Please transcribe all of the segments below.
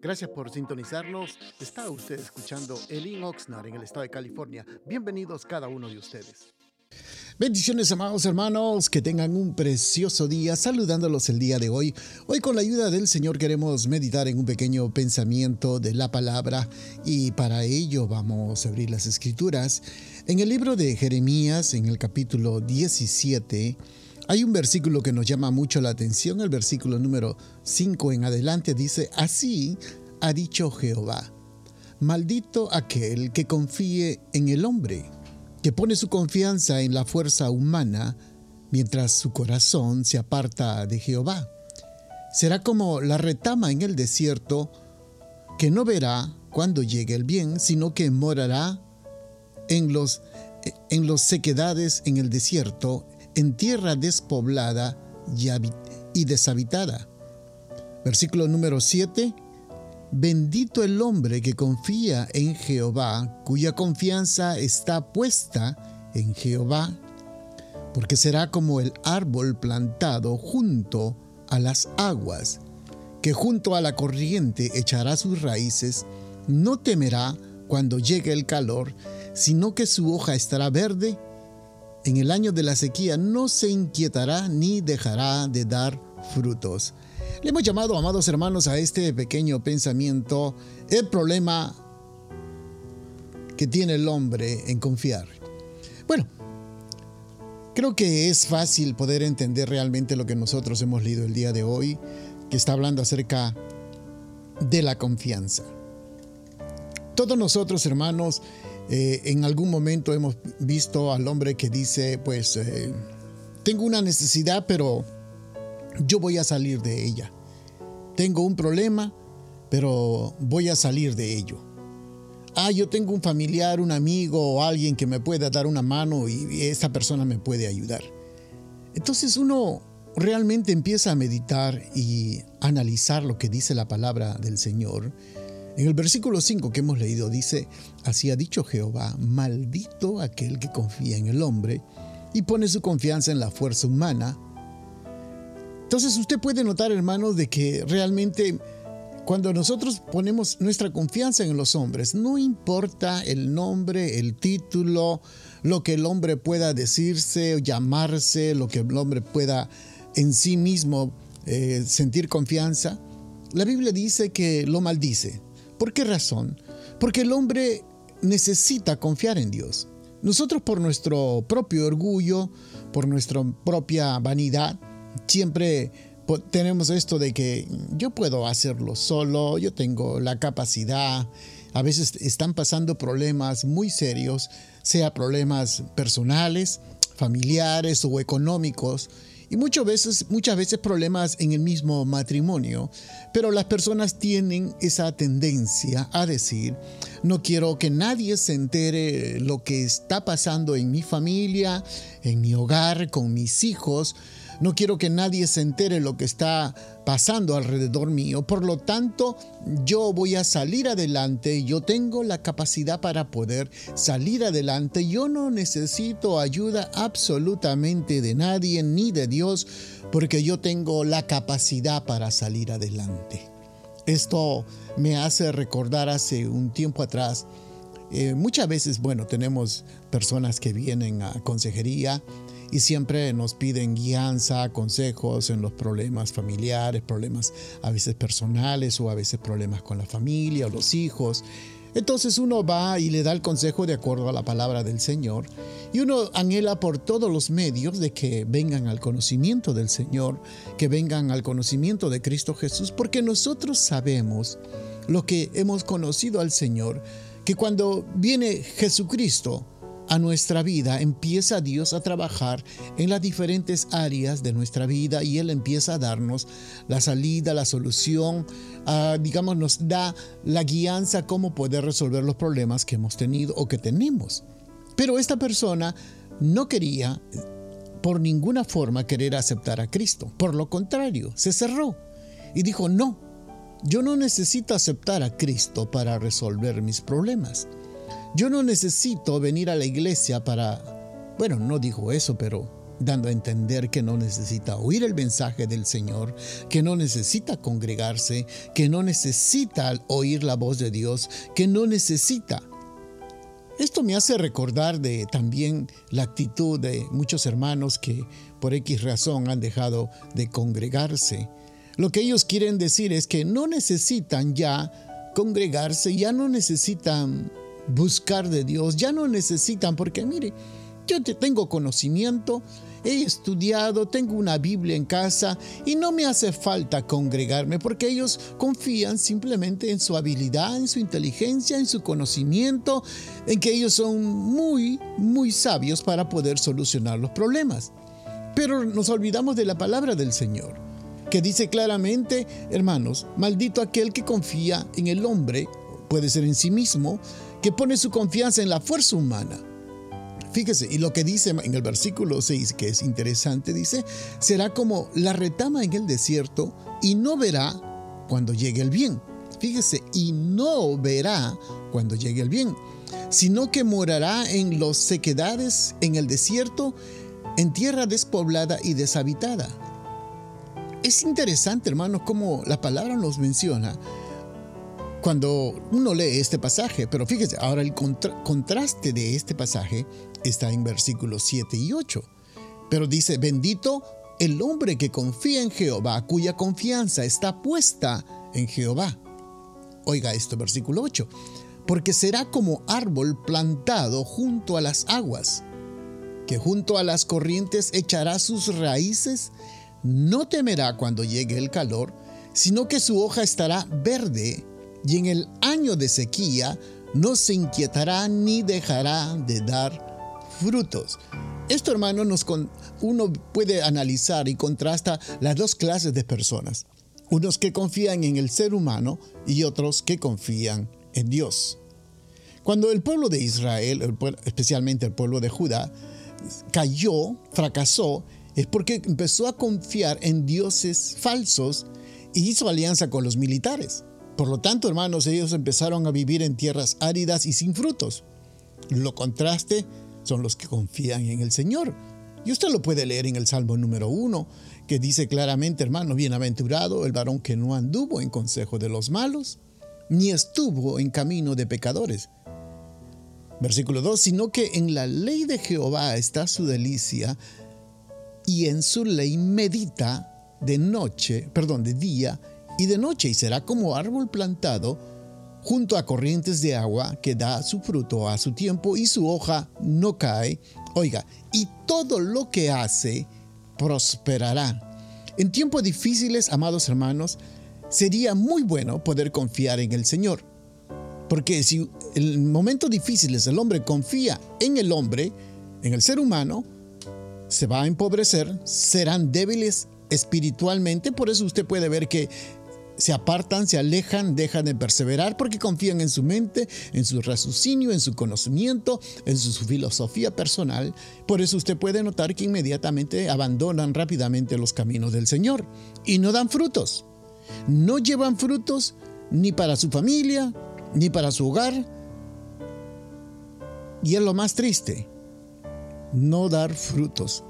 Gracias por sintonizarnos. Está usted escuchando Elin Oxnard en el estado de California. Bienvenidos cada uno de ustedes. Bendiciones, amados hermanos, que tengan un precioso día, saludándolos el día de hoy. Hoy con la ayuda del Señor queremos meditar en un pequeño pensamiento de la palabra y para ello vamos a abrir las escrituras. En el libro de Jeremías, en el capítulo 17, hay un versículo que nos llama mucho la atención, el versículo número 5 en adelante dice, así ha dicho Jehová, maldito aquel que confíe en el hombre que pone su confianza en la fuerza humana mientras su corazón se aparta de Jehová. Será como la retama en el desierto que no verá cuando llegue el bien, sino que morará en los, en los sequedades en el desierto, en tierra despoblada y, deshabitada. Versículo número 7. Bendito el hombre que confía en Jehová, cuya confianza está puesta en Jehová, porque será como el árbol plantado junto a las aguas, que junto a la corriente echará sus raíces, no temerá cuando llegue el calor, sino que su hoja estará verde. En el año de la sequía no se inquietará ni dejará de dar frutos. Le hemos llamado, amados hermanos, a este pequeño pensamiento el problema que tiene el hombre en confiar. Bueno, creo que es fácil poder entender realmente lo que nosotros hemos leído el día de hoy, que está hablando acerca de la confianza. Todos nosotros, hermanos, eh, en algún momento hemos visto al hombre que dice, pues, eh, tengo una necesidad, pero yo voy a salir de ella. Tengo un problema, pero voy a salir de ello. Ah, yo tengo un familiar, un amigo o alguien que me pueda dar una mano y esa persona me puede ayudar. Entonces uno realmente empieza a meditar y analizar lo que dice la palabra del Señor. En el versículo 5 que hemos leído dice, así ha dicho Jehová, maldito aquel que confía en el hombre y pone su confianza en la fuerza humana, entonces usted puede notar, hermanos, de que realmente cuando nosotros ponemos nuestra confianza en los hombres, no importa el nombre, el título, lo que el hombre pueda decirse llamarse, lo que el hombre pueda en sí mismo eh, sentir confianza, la Biblia dice que lo maldice. ¿Por qué razón? Porque el hombre necesita confiar en Dios. Nosotros por nuestro propio orgullo, por nuestra propia vanidad, siempre tenemos esto de que yo puedo hacerlo solo, yo tengo la capacidad. A veces están pasando problemas muy serios, sea problemas personales, familiares o económicos, y muchas veces, muchas veces problemas en el mismo matrimonio. Pero las personas tienen esa tendencia a decir, no quiero que nadie se entere lo que está pasando en mi familia, en mi hogar, con mis hijos, no quiero que nadie se entere lo que está pasando alrededor mío. Por lo tanto, yo voy a salir adelante. Yo tengo la capacidad para poder salir adelante. Yo no necesito ayuda absolutamente de nadie ni de Dios porque yo tengo la capacidad para salir adelante. Esto me hace recordar hace un tiempo atrás. Eh, muchas veces, bueno, tenemos personas que vienen a consejería y siempre nos piden guianza, consejos en los problemas familiares, problemas a veces personales o a veces problemas con la familia o los hijos. Entonces uno va y le da el consejo de acuerdo a la palabra del Señor y uno anhela por todos los medios de que vengan al conocimiento del Señor, que vengan al conocimiento de Cristo Jesús, porque nosotros sabemos lo que hemos conocido al Señor, que cuando viene Jesucristo, a nuestra vida, empieza Dios a trabajar en las diferentes áreas de nuestra vida y Él empieza a darnos la salida, la solución, ah, digamos, nos da la guianza cómo poder resolver los problemas que hemos tenido o que tenemos. Pero esta persona no quería por ninguna forma querer aceptar a Cristo. Por lo contrario, se cerró y dijo, no, yo no necesito aceptar a Cristo para resolver mis problemas. Yo no necesito venir a la iglesia para, bueno, no dijo eso, pero dando a entender que no necesita oír el mensaje del Señor, que no necesita congregarse, que no necesita oír la voz de Dios, que no necesita. Esto me hace recordar de también la actitud de muchos hermanos que por X razón han dejado de congregarse. Lo que ellos quieren decir es que no necesitan ya congregarse, ya no necesitan buscar de Dios, ya no necesitan, porque mire, yo tengo conocimiento, he estudiado, tengo una Biblia en casa y no me hace falta congregarme porque ellos confían simplemente en su habilidad, en su inteligencia, en su conocimiento, en que ellos son muy, muy sabios para poder solucionar los problemas. Pero nos olvidamos de la palabra del Señor, que dice claramente, hermanos, maldito aquel que confía en el hombre, puede ser en sí mismo, que pone su confianza en la fuerza humana Fíjese, y lo que dice en el versículo 6, que es interesante, dice, será como la retama en el desierto y no verá cuando llegue el bien. Fíjese, y no verá cuando llegue el bien, sino que morará en los sequedades, en el desierto, en tierra despoblada y deshabitada. Es interesante, hermanos, cómo la palabra nos menciona cuando uno lee este pasaje, pero fíjese, ahora el contraste de este pasaje está en versículos 7 y 8. Pero dice, bendito el hombre que confía en Jehová, cuya confianza está puesta en Jehová. Oiga esto, versículo 8. Porque será como árbol plantado junto a las aguas, que junto a las corrientes echará sus raíces, no temerá cuando llegue el calor, sino que su hoja estará verde y en el año de sequía no se inquietará ni dejará de dar frutos. Esto, hermano, nos uno puede analizar y contrasta las dos clases de personas. Unos que confían en el ser humano y otros que confían en Dios. Cuando el pueblo de Israel, especialmente el pueblo de Judá, cayó, fracasó, es porque empezó a confiar en dioses falsos y hizo alianza con los militares. Por lo tanto, hermanos, ellos empezaron a vivir en tierras áridas y sin frutos. Lo contraste son los que confían en el Señor. Y usted lo puede leer en el Salmo número uno, que dice claramente, hermano, bienaventurado el varón que no anduvo en consejo de los malos, ni estuvo en camino de pecadores. Versículo 2, sino que en la ley de Jehová está su delicia, y en su ley medita de noche, perdón, de día y de noche, y será como árbol plantado junto a corrientes de agua que da su fruto a su tiempo y su hoja no cae. Oiga, y todo lo que hace prosperará. En tiempos difíciles, amados hermanos, sería muy bueno poder confiar en el Señor. Porque si en momentos difíciles el hombre confía en el hombre, en el ser humano, se va a empobrecer, serán débiles espiritualmente. Por eso usted puede ver que se apartan, se alejan, dejan de perseverar porque confían en su mente, en su raciocinio, en su conocimiento, en su, filosofía personal. Por eso usted puede notar que inmediatamente abandonan rápidamente los caminos del Señor y no dan frutos. No llevan frutos ni para su familia, ni para su hogar. Y es lo más triste, no dar frutos.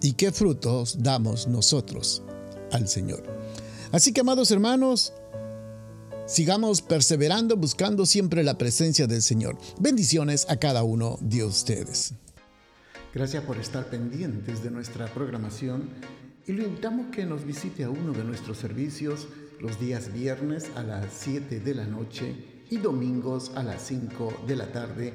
¿Y qué frutos damos nosotros al Señor? Así que, amados hermanos, sigamos perseverando, buscando siempre la presencia del Señor. Bendiciones a cada uno de ustedes. Gracias por estar pendientes de nuestra programación y lo invitamos que nos visite a uno de nuestros servicios los días viernes a las 7 de la noche y domingos a las 5 de la tarde.